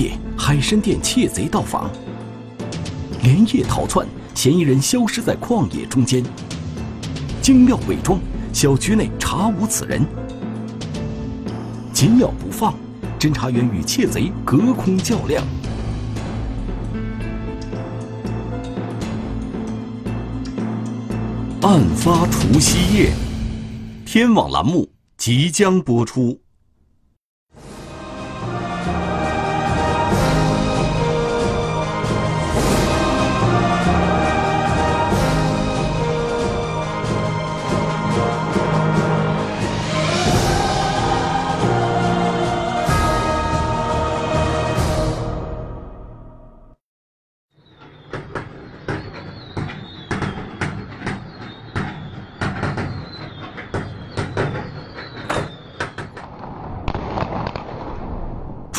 夜，海参店窃贼到访，连夜逃窜，嫌疑人消失在旷野中间。精妙伪装，小区内查无此人。紧咬不放，侦查员与窃贼隔空较量。案发除夕夜，天网栏目即将播出。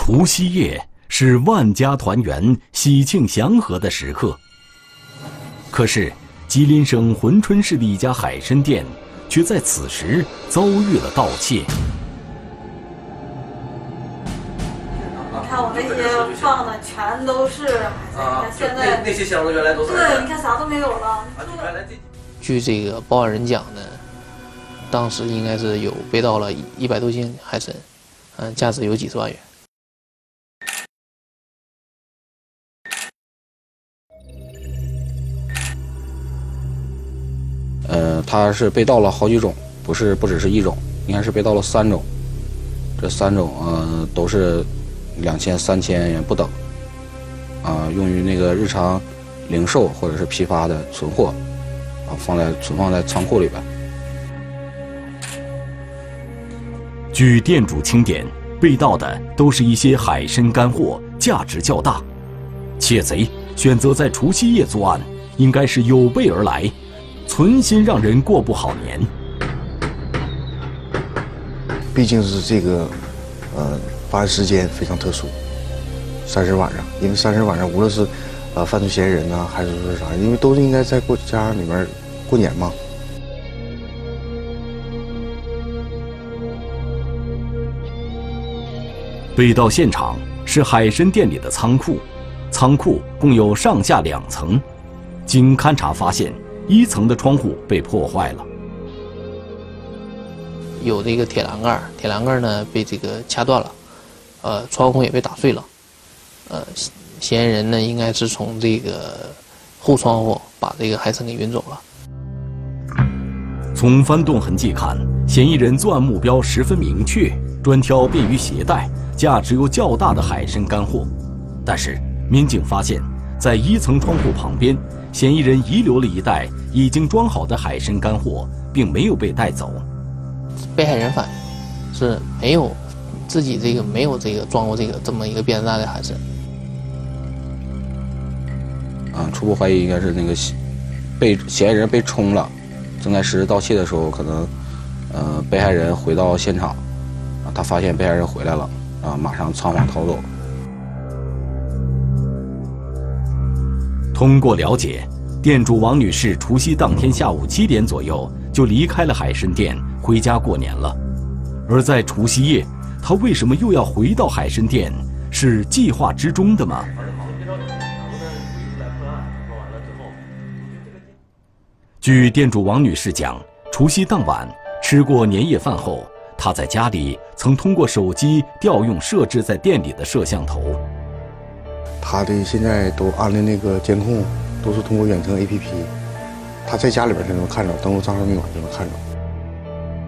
除夕夜是万家团圆、喜庆祥和的时刻。可是，吉林省珲春市的一家海参店，却在此时遭遇了盗窃。你看我那些放的全都是海参，现在那些箱子原来都是。对，你看啥都没有了。据这个报案人讲呢，当时应该是有被盗了一百多斤海参，嗯，价值有几十万元。呃，他是被盗了好几种，不是不只是一种，应该是被盗了三种。这三种呃都是两千、三千元不等，啊，用于那个日常零售或者是批发的存货，啊，放在存放在仓库里边。据店主清点，被盗的都是一些海参干货，价值较大。窃贼选择在除夕夜作案，应该是有备而来。存心让人过不好年。毕竟是这个，呃，发案时间非常特殊，三十晚上，因为三十晚上无论是，呃，犯罪嫌疑人呐，还是说啥，因为都是应该在过家里面过年嘛。被盗现场是海参店里的仓库，仓库共有上下两层，经勘查发现。一层的窗户被破坏了，有这个铁栏杆，铁栏杆呢被这个掐断了，呃，窗户也被打碎了，呃，嫌疑人呢应该是从这个后窗户把这个海参给运走了。从翻动痕迹看，嫌疑人作案目标十分明确，专挑便于携带、价值又较大的海参干货。但是民警发现，在一层窗户旁边。嫌疑人遗留了一袋已经装好的海参干货，并没有被带走。被害人反映是没有自己这个没有这个装过这个这么一个编织袋的海参。啊，初步怀疑应该是那个被嫌疑人被冲了，正在实施盗窃的时候，可能呃被害人回到现场，啊，他发现被害人回来了，啊，马上仓皇逃走。通过了解，店主王女士除夕当天下午七点左右就离开了海参店，回家过年了。而在除夕夜，她为什么又要回到海参店？是计划之中的吗？据店主王女士讲，除夕当晚吃过年夜饭后，她在家里曾通过手机调用设置在店里的摄像头。他的现在都安的那个监控，都是通过远程 APP，他在家里边就能看着，登录账号密码就能看着。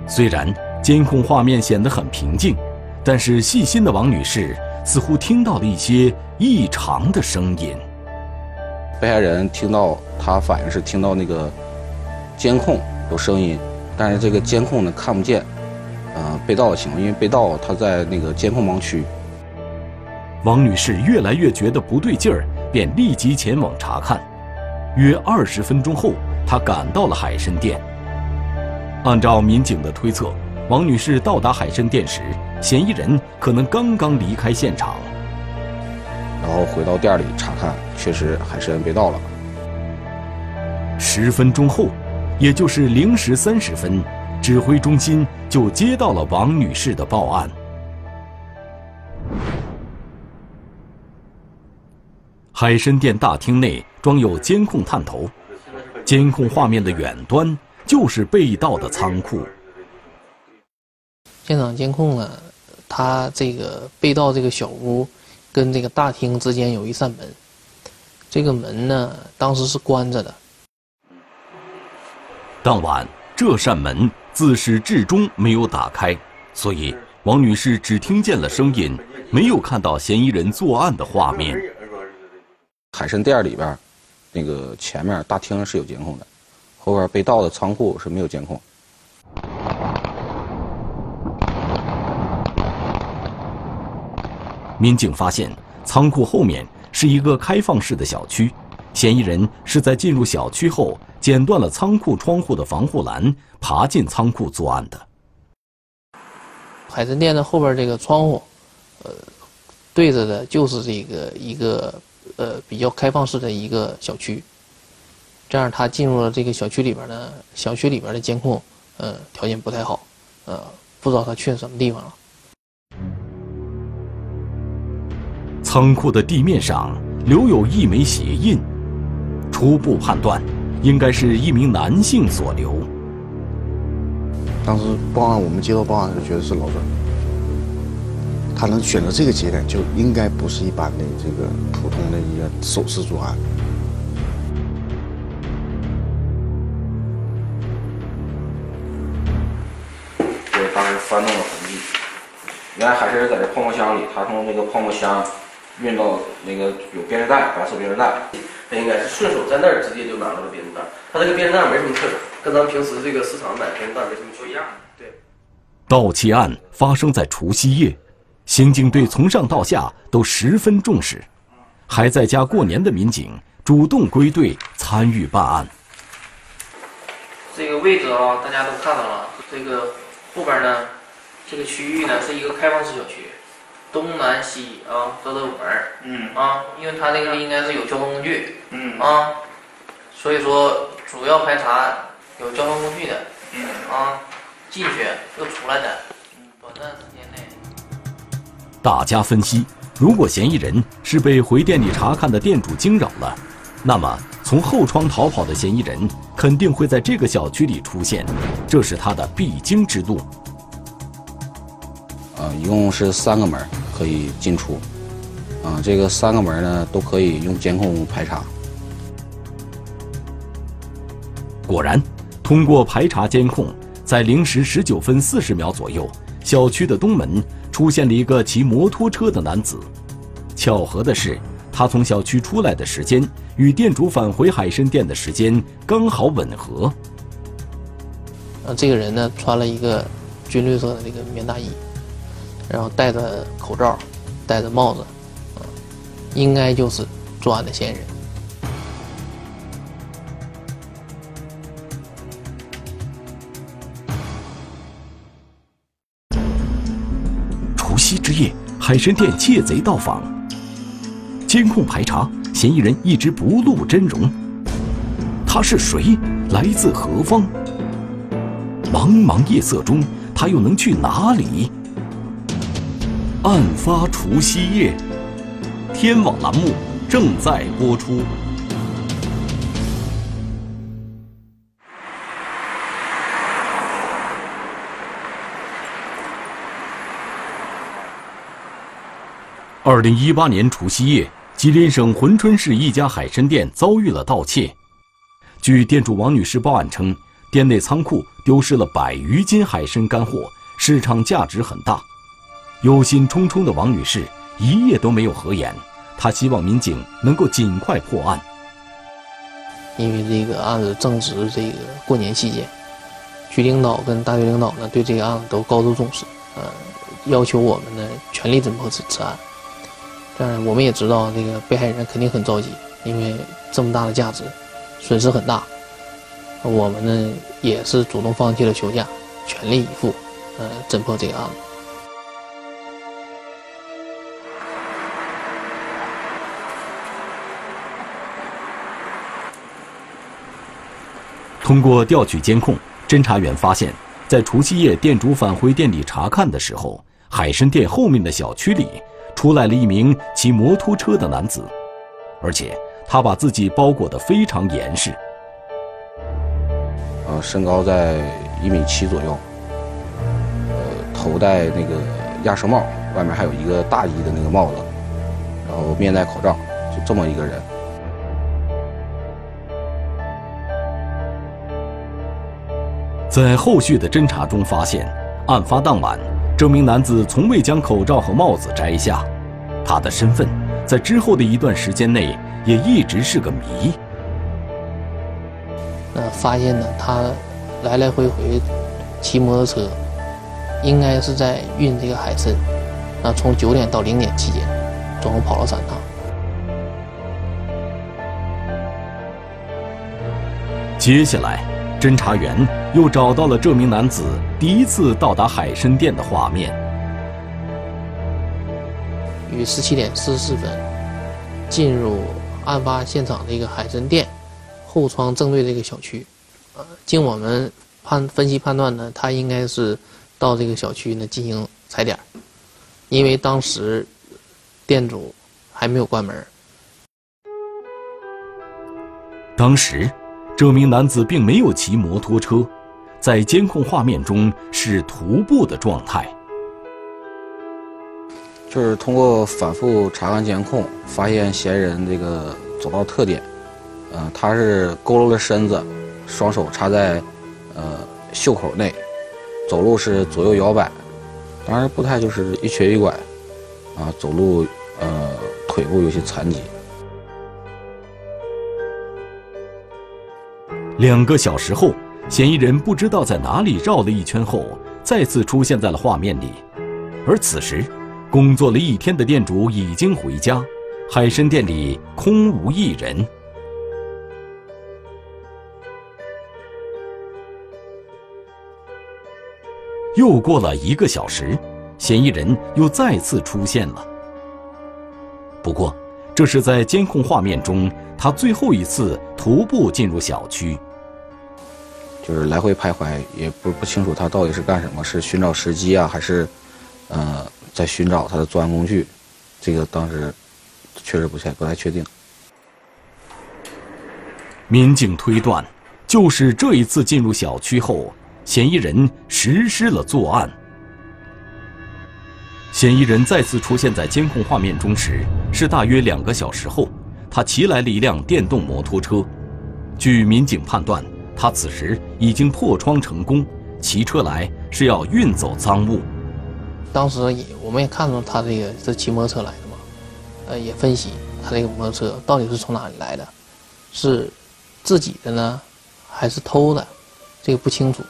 虽然监控画面显得很平静，但是细心的王女士似乎听到了一些异常的声音。被害人听到他反映是听到那个监控有声音，但是这个监控呢看不见，呃，被盗的情况，因为被盗他在那个监控盲区。王女士越来越觉得不对劲儿，便立即前往查看。约二十分钟后，她赶到了海参店。按照民警的推测，王女士到达海参店时，嫌疑人可能刚刚离开现场。然后回到店里查看，确实海参被盗了。十分钟后，也就是零时三十分，指挥中心就接到了王女士的报案。海参店大厅内装有监控探头，监控画面的远端就是被盗的仓库。现场监控呢，它这个被盗这个小屋跟这个大厅之间有一扇门，这个门呢当时是关着的。当晚这扇门自始至终没有打开，所以王女士只听见了声音，没有看到嫌疑人作案的画面。海参店里边，那个前面大厅是有监控的，后边被盗的仓库是没有监控。民警发现，仓库后面是一个开放式的小区，嫌疑人是在进入小区后剪断了仓库窗户的防护栏，爬进仓库作案的。海参店的后边这个窗户，呃，对着的就是这个一个。呃，比较开放式的一个小区，这样他进入了这个小区里边呢，小区里边的监控，呃，条件不太好，呃，不知道他去了什么地方了。仓库的地面上留有一枚鞋印，初步判断，应该是一名男性所留。当时报案，我们接到报案就觉得是老郑。他能选择这个节点，就应该不是一般的这个普通的一个首次作案。这当时翻动的痕迹，原来还是在这泡沫箱里，他从那个泡沫箱运到那个有编织袋，白色编织袋，他应该是顺手在那儿直接就拿到了编织袋。他这个编织袋没什么特征，跟咱平时这个市场买编织袋没什么不一样。对，盗窃案发生在除夕夜。刑警队从上到下都十分重视，还在家过年的民警主动归队参与办案。这个位置啊，大家都看到了。这个后边呢，这个区域呢是一个开放式小区，东南西啊都有门嗯啊，因为它那个应该是有交通工具。嗯啊，所以说主要排查有交通工具的。嗯啊，进去又出来的。嗯，短暂时间内。大家分析，如果嫌疑人是被回店里查看的店主惊扰了，那么从后窗逃跑的嫌疑人肯定会在这个小区里出现，这是他的必经之路。呃，一共是三个门可以进出，啊，这个三个门呢都可以用监控排查。果然，通过排查监控，在零时十九分四十秒左右，小区的东门。出现了一个骑摩托车的男子，巧合的是，他从小区出来的时间与店主返回海参店的时间刚好吻合。呃，这个人呢，穿了一个军绿色的那个棉大衣，然后戴着口罩，戴着帽子，应该就是作案的嫌疑人。七之夜，海神殿窃贼到访，监控排查，嫌疑人一直不露真容。他是谁？来自何方？茫茫夜色中，他又能去哪里？案发除夕夜，天网栏目正在播出。二零一八年除夕夜，吉林省珲春市一家海参店遭遇了盗窃。据店主王女士报案称，店内仓库丢失了百余斤海参干货，市场价值很大。忧心忡忡的王女士一夜都没有合眼，她希望民警能够尽快破案。因为这个案子正值这个过年期间，局领导跟大队领导呢对这个案子都高度重视，呃，要求我们呢全力侦破此此案。但我们也知道，这个被害人肯定很着急，因为这么大的价值，损失很大。我们呢也是主动放弃了休假，全力以赴，呃，侦破这个案子。通过调取监控，侦查员发现，在除夕夜店主返回店里查看的时候，海参店后面的小区里。出来了一名骑摩托车的男子，而且他把自己包裹得非常严实。呃，身高在一米七左右，呃，头戴那个鸭舌帽，外面还有一个大衣的那个帽子，然后面戴口罩，就这么一个人。在后续的侦查中发现，案发当晚，这名男子从未将口罩和帽子摘下，他的身份在之后的一段时间内也一直是个谜。那发现呢，他来来回回骑摩托车，应该是在运这个海参。那从九点到零点期间，总共跑了三趟。接下来，侦查员又找到了这名男子第一次到达海参店的画面。于十七点四十四分，进入案发现场的一个海参店后窗正对这个小区。呃，经我们判分析判断呢，他应该是到这个小区呢进行踩点，因为当时店主还没有关门。当时。这名男子并没有骑摩托车，在监控画面中是徒步的状态。就是通过反复查看监控，发现嫌疑人这个走道特点，嗯，他是佝偻了身子，双手插在呃袖口内，走路是左右摇摆，当然步态就是一瘸一拐，啊，走路呃腿部有些残疾。两个小时后，嫌疑人不知道在哪里绕了一圈后，再次出现在了画面里。而此时，工作了一天的店主已经回家，海参店里空无一人。又过了一个小时，嫌疑人又再次出现了。不过，这是在监控画面中他最后一次徒步进入小区。就是来回徘徊，也不不清楚他到底是干什么，是寻找时机啊，还是，呃，在寻找他的作案工具？这个当时确实不太不太确定。民警推断，就是这一次进入小区后，嫌疑人实施了作案。嫌疑人再次出现在监控画面中时，是大约两个小时后，他骑来了一辆电动摩托车。据民警判断。他此时已经破窗成功，骑车来是要运走赃物。当时也我们也看到他这个是骑摩托车来的嘛，呃，也分析他这个摩托车到底是从哪里来的，是自己的呢，还是偷的，这个不清楚。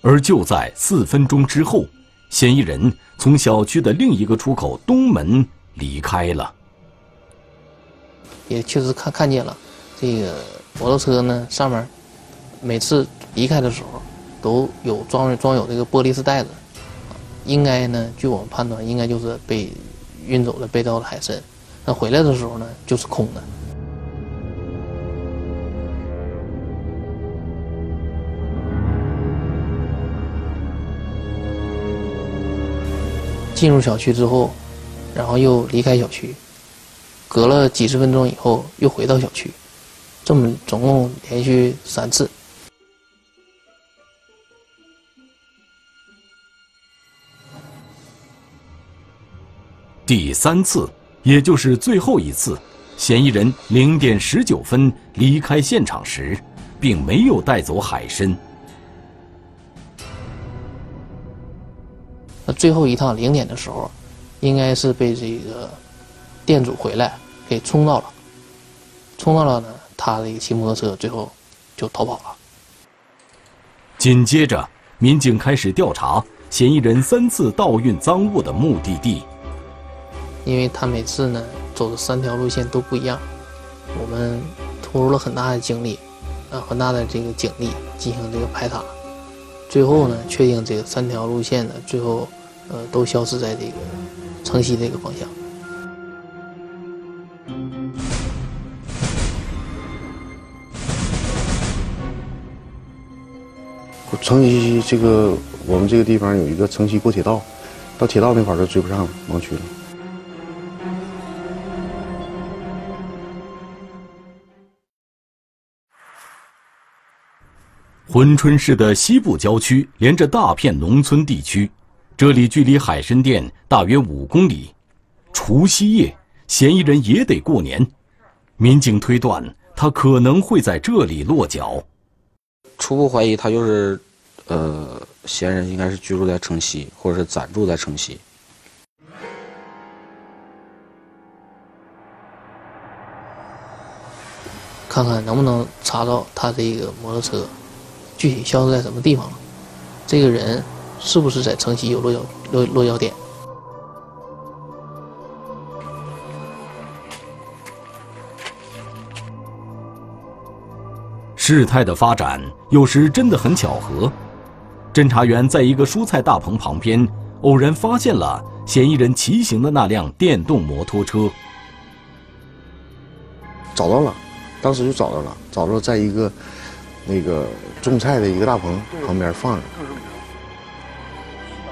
而就在四分钟之后，嫌疑人从小区的另一个出口东门离开了。也确实看看见了这个。摩托车呢，上面每次离开的时候都有装装有这个玻璃丝袋子，应该呢，据我们判断，应该就是被运走了被盗的海参。那回来的时候呢，就是空的。进入小区之后，然后又离开小区，隔了几十分钟以后又回到小区。这么总共连续三次。第三次，也就是最后一次，嫌疑人零点十九分离开现场时，并没有带走海参。那最后一趟零点的时候，应该是被这个店主回来给冲到了，冲到了呢。他的一个骑摩托车最后就逃跑了。紧接着，民警开始调查嫌疑人三次盗运赃物的目的地，因为他每次呢走的三条路线都不一样，我们投入了很大的精力，啊，很大的这个警力进行这个排查，最后呢确定这个三条路线呢最后呃都消失在这个城西这个方向。我城西这个我们这个地方有一个城西过铁道到铁道那块儿就追不上了盲区了。珲春市的西部郊区连着大片农村地区这里距离海参店大约五公里除夕夜嫌疑人也得过年。民警推断他可能会在这里落脚。初步怀疑他就是，呃，嫌疑人应该是居住在城西，或者是暂住在城西。看看能不能查到他这个摩托车。具体消失在什么地方了？这个人是不是在城西有落脚落落脚点？事态的发展有时真的很巧合。侦查员在一个蔬菜大棚旁边偶然发现了嫌疑人骑行的那辆电动摩托车，找到了，当时就找到了，找到在一个那个。种菜的一个大棚旁边放着。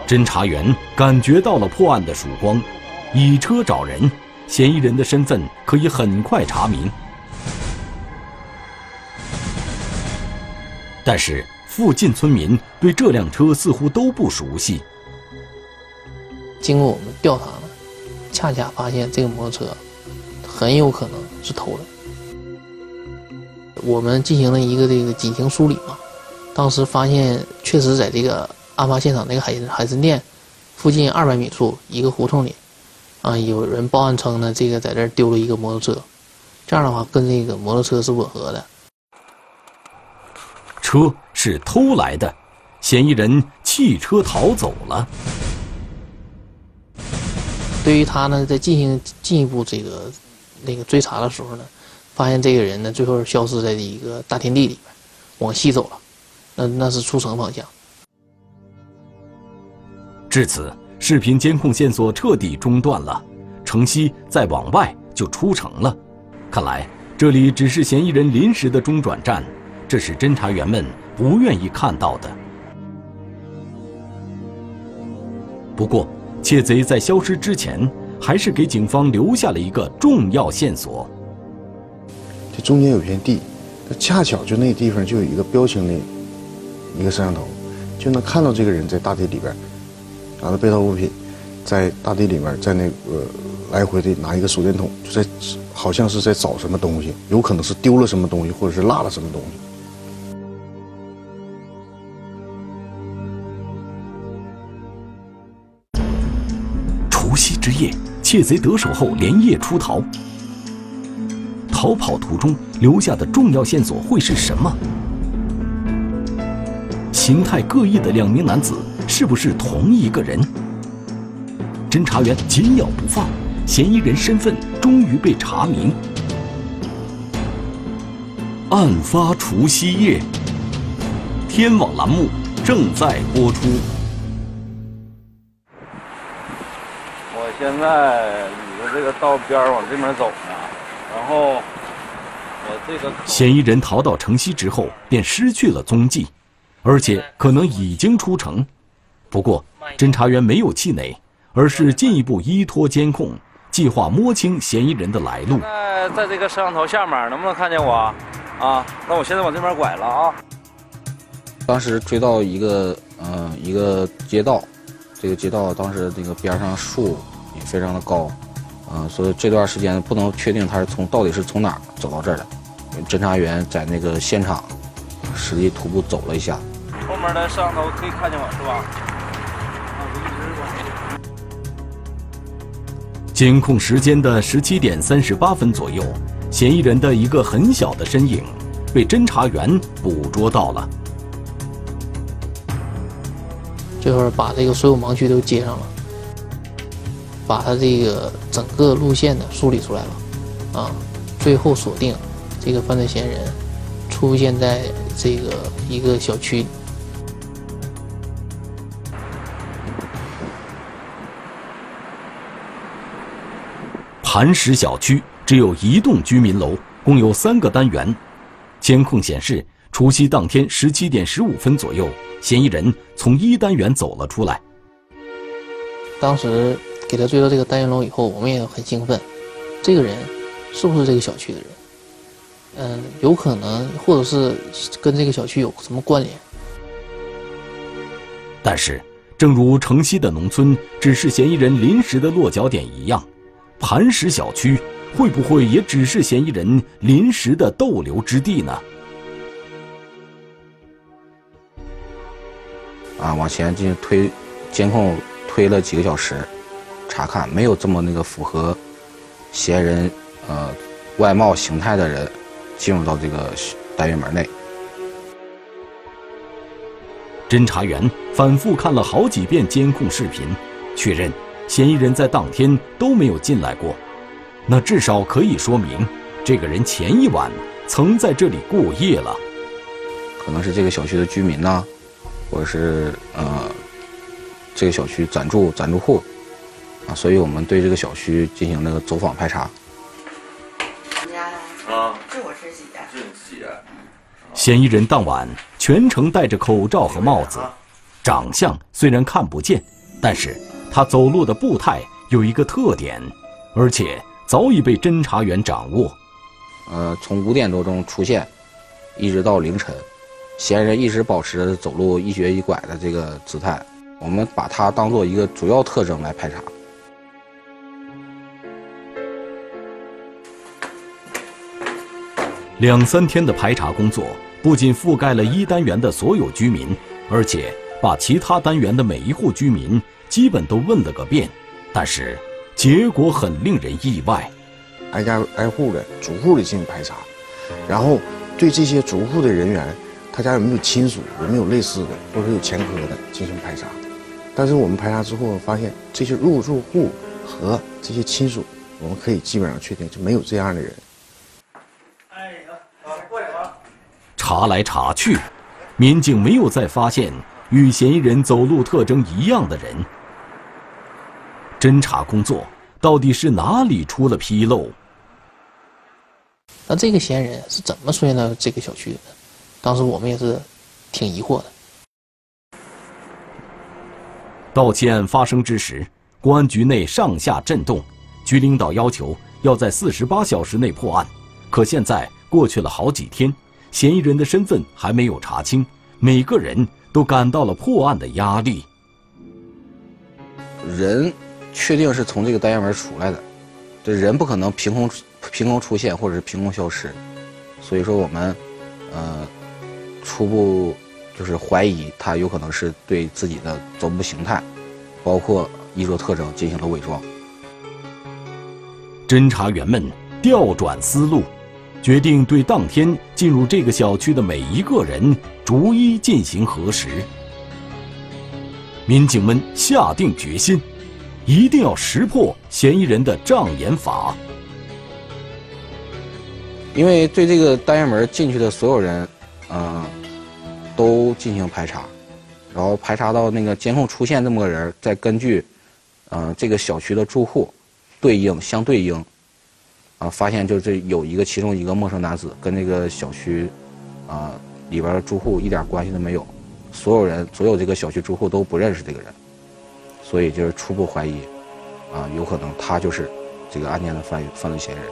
侦查员感觉到了破案的曙光，以车找人，嫌疑人的身份可以很快查明。但是附近村民对这辆车似乎都不熟悉。经过我们调查呢，恰恰发现这个摩托车很有可能是偷的。我们进行了一个这个警情梳理嘛，当时发现确实在这个案发现场那个海海参店附近二百米处一个胡同里，啊，有人报案称呢，这个在这丢了一个摩托车，这样的话跟这个摩托车是吻合的。车是偷来的，嫌疑人弃车逃走了。对于他呢，在进行进一步这个那个追查的时候呢。发现这个人呢，最后消失在一个大天地里边，往西走了，那那是出城方向。至此，视频监控线索彻底中断了，城西再往外就出城了。看来这里只是嫌疑人临时的中转站，这是侦查员们不愿意看到的。不过，窃贼在消失之前，还是给警方留下了一个重要线索。这中间有片地，恰巧就那地方就有一个标清的一个摄像头，就能看到这个人在大地里边拿着被盗物品，在大地里面在那个来回的拿一个手电筒，就在好像是在找什么东西，有可能是丢了什么东西，或者是落了什么东西。窃贼得手后连夜出逃。逃跑途中留下的重要线索会是什么？形态各异的两名男子是不是同一个人？侦查员紧咬不放，嫌疑人身份终于被查明。案发除夕夜，天网栏目正在播出。现在捋着这个道边往这边走呢。然后，我这个嫌疑人逃到城西之后便失去了踪迹，而且可能已经出城。不过，侦查员没有气馁，而是进一步依托监控，计划摸清嫌疑人的来路。在在这个摄像头下面，能不能看见我？啊，那我现在往这边拐了啊。当时追到一个嗯一个街道，这个街道当时那个边上树也非常的高。啊，所以这段时间不能确定他是从到底是从哪儿走到这儿的。侦查员在那个现场实地徒步走了一下。后面的摄像头可以看见我是吧？监控时间的十七点三十八分左右，嫌疑人的一个很小的身影被侦查员捕捉到了。这会儿把这个所有盲区都接上了。把他这个整个路线呢梳理出来了，啊，最后锁定这个犯罪嫌疑人出现在这个一个小区。磐石小区只有一栋居民楼，共有三个单元。监控显示，除夕当天十七点十五分左右，嫌疑人从一单元走了出来。当时。给他追到这个单元楼以后，我们也很兴奋。这个人是不是这个小区的人？嗯，有可能，或者是跟这个小区有什么关联。但是，正如城西的农村只是嫌疑人临时的落脚点一样，磐石小区会不会也只是嫌疑人临时的逗留之地呢？啊，往前进行推监控，推了几个小时，查看没有这么那个符合嫌疑人呃外貌形态的人进入到这个单元门内。侦查员反复看了好几遍监控视频，确认嫌疑人在当天都没有进来过，那至少可以说明这个人前一晚曾在这里过夜了。可能是这个小区的居民呢。或者是呃，这个小区暂住暂住户啊，所以我们对这个小区进行了走访排查。你家的啊，是我自己的。是你自己的。嫌疑人当晚全程戴着口罩和帽子，长相虽然看不见，但是他走路的步态有一个特点，而且早已被侦查员掌握。呃，从五点多钟出现，一直到凌晨。嫌疑人一直保持着走路一瘸一拐的这个姿态，我们把它当做一个主要特征来排查。两三天的排查工作不仅覆盖了一单元的所有居民，而且把其他单元的每一户居民基本都问了个遍，但是结果很令人意外，挨家挨户的逐户的进行排查，然后对这些逐户的人员。他家有没有亲属？有没有类似的，或者有前科的进行排查？但是我们排查之后发现，这些入住户和这些亲属，我们可以基本上确定就没有这样的人。查来查去，民警没有再发现与嫌疑人走路特征一样的人。侦查工作到底是哪里出了纰漏？那这个嫌疑人是怎么出现到这个小区的？当时我们也是挺疑惑的。盗窃案发生之时，公安局内上下震动，局领导要求要在四十八小时内破案。可现在过去了好几天，嫌疑人的身份还没有查清，每个人都感到了破案的压力。人确定是从这个单元门出来的，这人不可能凭空凭空出现或者是凭空消失，所以说我们，呃。初步就是怀疑他有可能是对自己的走步形态，包括衣着特征进行了伪装。侦查员们调转思路，决定对当天进入这个小区的每一个人逐一进行核实。民警们下定决心，一定要识破嫌疑人的障眼法。因为对这个单元门进去的所有人，嗯。都进行排查，然后排查到那个监控出现这么个人，再根据，嗯，这个小区的住户对应相对应，啊，发现就这有一个其中一个陌生男子跟那个小区，啊里边的住户一点关系都没有，所有人所有这个小区住户都不认识这个人，所以就是初步怀疑，啊，有可能他就是这个案件的犯犯罪嫌疑人。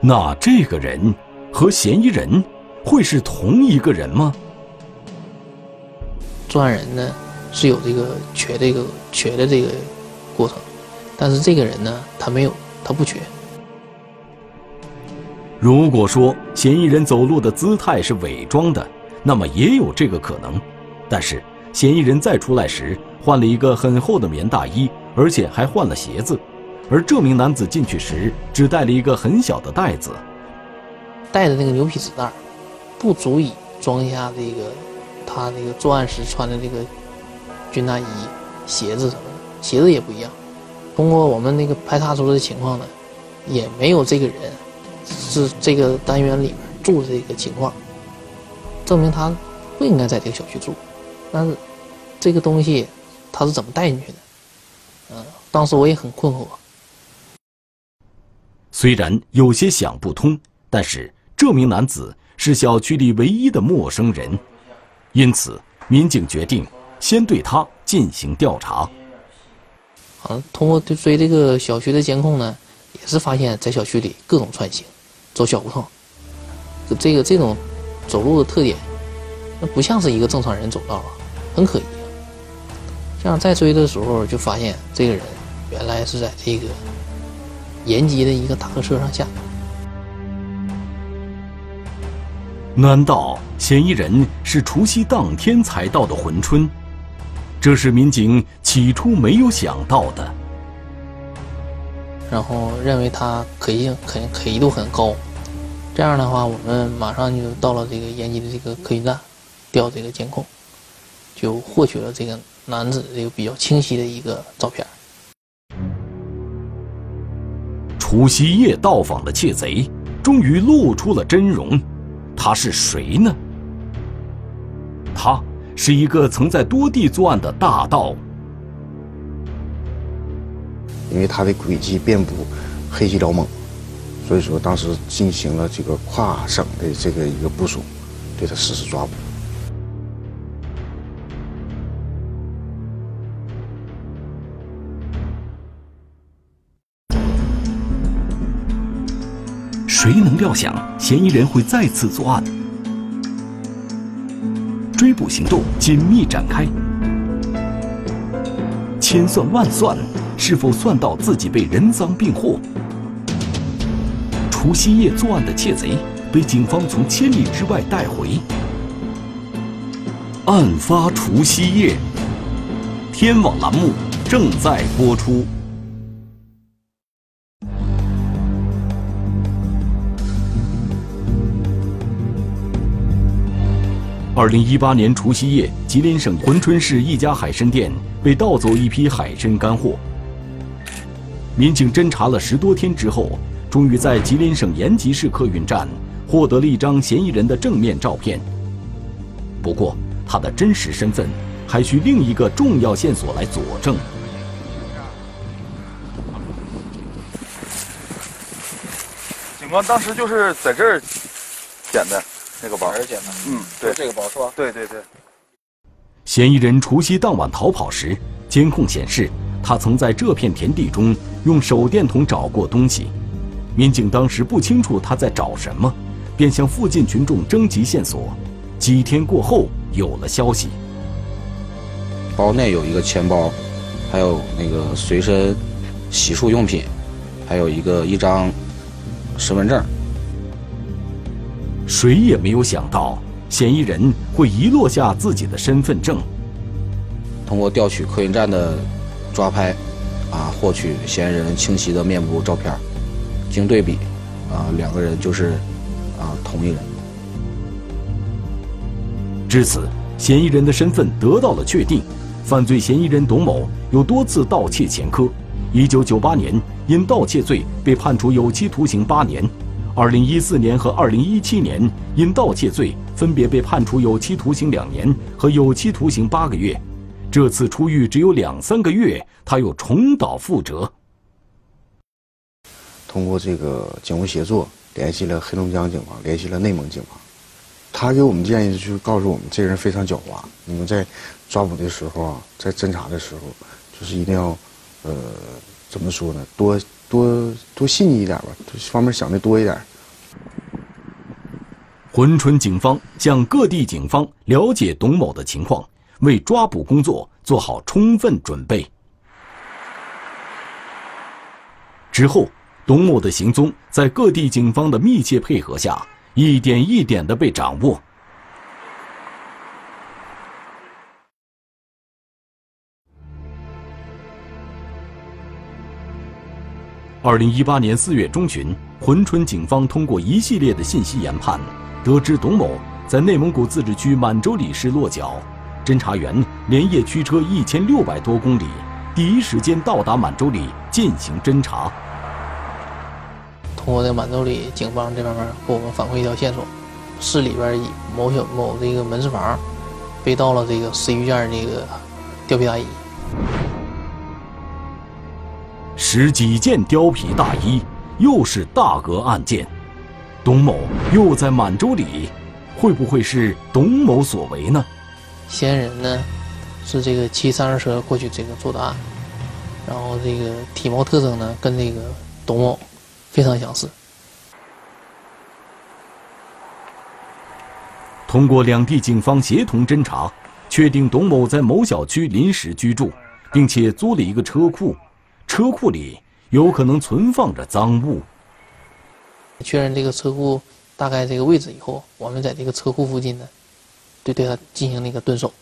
那这个人？和嫌疑人会是同一个人吗？作案人呢是有这个瘸这个瘸的这个过程，但是这个人呢他没有，他不瘸。如果说嫌疑人走路的姿态是伪装的，那么也有这个可能。但是嫌疑人再出来时换了一个很厚的棉大衣，而且还换了鞋子，而这名男子进去时只带了一个很小的袋子。带的那个牛皮纸袋，不足以装下这个他那个作案时穿的这个军大衣、鞋子什么的，鞋子也不一样。通过我们那个排查出的情况呢，也没有这个人是这个单元里面住的这个情况，证明他不应该在这个小区住。但是这个东西他是怎么带进去的？嗯，当时我也很困惑。虽然有些想不通，但是。这名男子是小区里唯一的陌生人，因此民警决定先对他进行调查。啊，通过对追这个小区的监控呢，也是发现，在小区里各种穿行，走小胡同，这个这种走路的特点，那不像是一个正常人走道啊，很可疑。这样再追的时候，就发现这个人原来是在这个延吉的一个大客车上下。难道嫌疑人是除夕当天才到的珲春？这是民警起初没有想到的。然后认为他可疑性、可可疑度很高。这样的话，我们马上就到了这个延吉的这个客运站，调这个监控，就获取了这个男子这个比较清晰的一个照片。除夕夜到访的窃贼，终于露出了真容。他是谁呢？他是一个曾在多地作案的大盗。因为他的轨迹遍布黑吉辽蒙，所以说当时进行了这个跨省的这个一个部署，对他实施抓捕。谁能料想嫌疑人会再次作案？追捕行动紧密展开，千算万算，是否算到自己被人赃并获？除夕夜作案的窃贼被警方从千里之外带回。案发除夕夜，天网栏目正在播出。二零一八年除夕夜，吉林省珲春市一家海参店被盗走一批海参干货。民警侦查了十多天之后，终于在吉林省延吉市客运站获得了一张嫌疑人的正面照片。不过，他的真实身份还需另一个重要线索来佐证。警官当时就是在这儿捡的。那个包，而且呢，嗯，对，这个包是吧？对对对。嫌疑人除夕当晚逃跑时，监控显示他曾在这片田地中用手电筒找过东西。民警当时不清楚他在找什么，便向附近群众征集线索。几天过后，有了消息。包内有一个钱包，还有那个随身洗漱用品，还有一个一张身份证。谁也没有想到，嫌疑人会遗落下自己的身份证。通过调取客运站的抓拍，啊，获取嫌疑人清晰的面部照片，经对比，啊，两个人就是啊同一人。至此，嫌疑人的身份得到了确定。犯罪嫌疑人董某有多次盗窃前科，1998年因盗窃罪被判处有期徒刑八年。二零一四年和二零一七年因盗窃罪分别被判处有期徒刑两年和有期徒刑八个月，这次出狱只有两三个月，他又重蹈覆辙。通过这个警务协作，联系了黑龙江警方，联系了内蒙警方，他给我们建议就是告诉我们，这个人非常狡猾，你们在抓捕的时候啊，在侦查的时候，就是一定要，呃，怎么说呢？多。多多细腻一点吧，这方面想的多一点。珲春警方向各地警方了解董某的情况，为抓捕工作做好充分准备。之后，董某的行踪在各地警方的密切配合下，一点一点的被掌握。二零一八年四月中旬，珲春警方通过一系列的信息研判，得知董某在内蒙古自治区满洲里市落脚。侦查员连夜驱车一千六百多公里，第一时间到达满洲里进行侦查。通过这满洲里警方这方面给我们反馈一条线索：市里边某小某这个门市房被盗了这个十余件这个貂皮大衣。十几件貂皮大衣，又是大额案件。董某又在满洲里，会不会是董某所为呢？嫌疑人呢，是这个骑三轮车过去这个做的案，然后这个体貌特征呢，跟那个。董某非常相似。通过两地警方协同侦查，确定董某在某小区临时居住，并且租了一个车库，车库里有可能存放着赃物。确认这个车库大概这个位置以后，我们在这个车库附近呢，对对他进行了一个蹲守。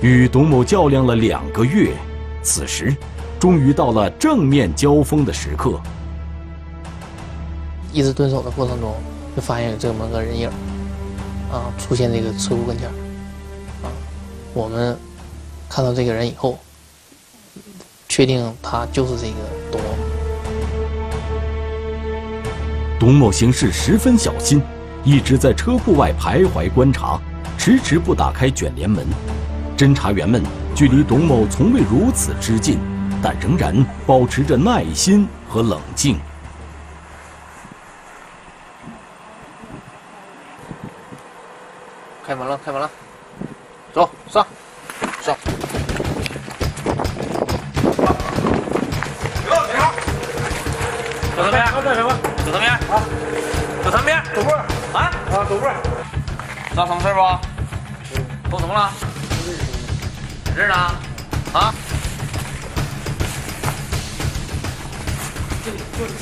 与董某较量了两个月，此时终于到了正面交锋的时刻。一直蹲守的过程中，就发现有这么个人影啊，出现这个车库跟前啊。我们看到这个人以后，确定他就是这个董某。董某行事十分小心，一直在车库外徘徊观察，迟迟不打开卷帘门。侦查员们距离董某从未如此之近，但仍然保持着耐心和冷静。开门了，开门了，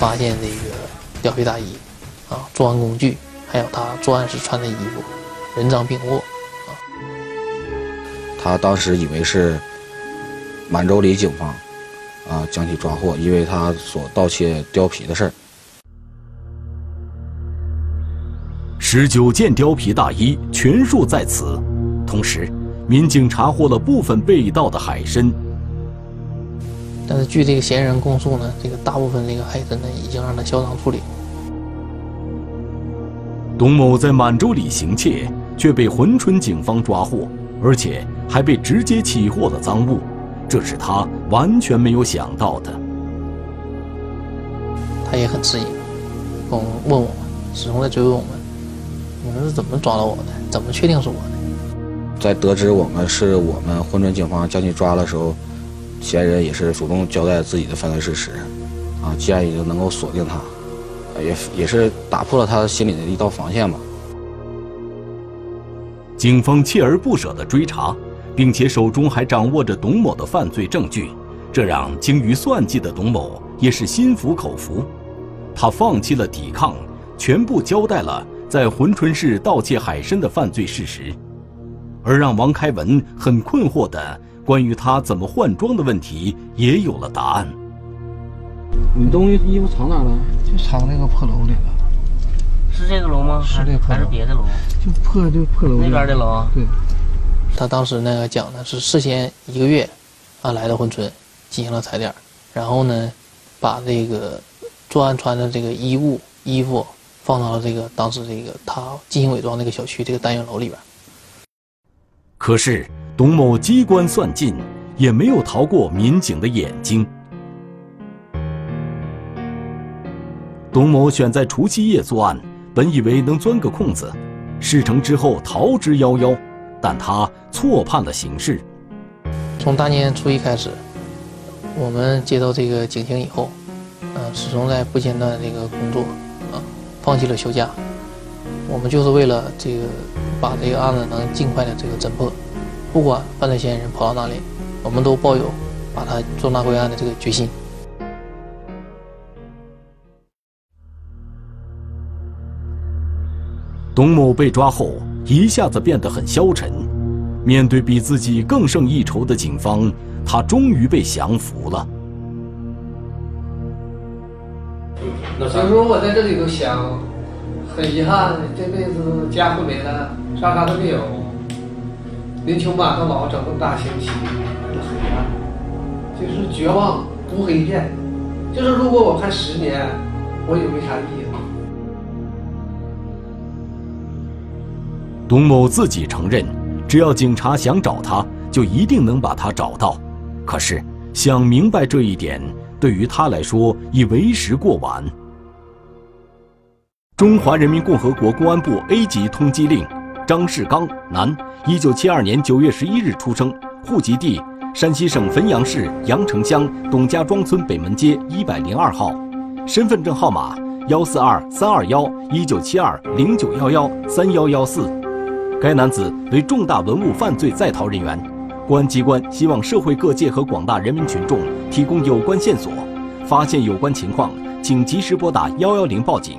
发现这个貂皮大衣，啊，作案工具，还有他作案时穿的衣服，人赃并获，啊。他当时以为是满洲里警方，啊，将其抓获，因为他所盗窃貂皮的事儿。十九件貂皮大衣全数在此，同时，民警查获了部分被盗的海参。但是据这个嫌疑人供述呢，这个大部分这个海参呢，已经让他销赃处理。董某在满洲里行窃，却被珲春警方抓获，而且还被直接起获了赃物，这是他完全没有想到的。他也很质疑，问问我们，始终在追问我们。你们是怎么抓到我的？怎么确定是我的？在得知我们是我们珲春警方将其抓的时候，嫌疑人也是主动交代自己的犯罪事实，啊，既然已经能够锁定他，也也是打破了他心里的一道防线吧。警方锲而不舍地追查，并且手中还掌握着董某的犯罪证据，这让精于算计的董某也是心服口服，他放弃了抵抗，全部交代了。在珲春市盗窃海参的犯罪事实，而让王开文很困惑的关于他怎么换装的问题也有了答案。你东西衣服藏哪了？就藏那个破楼里了。是这个楼吗？是这还是别的楼？就破就破楼。那边的楼。对。他当时呢讲的是事先一个月，啊来到珲春进行了踩点，然后呢，把这个作案穿的这个衣物衣服。放到了这个当时这个他进行伪装那个小区这个单元楼里边。可是董某机关算尽，也没有逃过民警的眼睛。董某选在除夕夜作案，本以为能钻个空子，事成之后逃之夭夭，但他错判了形势。从大年初一开始，我们接到这个警情以后，呃，始终在不间断这个工作。啊放弃了休假，我们就是为了这个把这个案子能尽快的这个侦破，不管犯罪嫌疑人跑到哪里，我们都抱有把他捉拿归案的这个决心。董某被抓后，一下子变得很消沉，面对比自己更胜一筹的警方，他终于被降服了。有时候我在这里头想，很遗憾，这辈子家会没了，啥啥都没有。临秋马到老，整个大星期，很黑暗，就是绝望乌黑一片。就是如果我看十年，我也没啥意义了。董某自己承认，只要警察想找他，就一定能把他找到。可是想明白这一点，对于他来说已为时过晚。中华人民共和国公安部 A 级通缉令：张世刚，男，一九七二年九月十一日出生，户籍地山西省汾阳市阳城乡董家庄村北门街一百零二号，身份证号码幺四二三二幺一九七二零九幺幺三幺幺四。该男子为重大文物犯罪在逃人员，公安机关希望社会各界和广大人民群众提供有关线索，发现有关情况，请及时拨打幺幺零报警。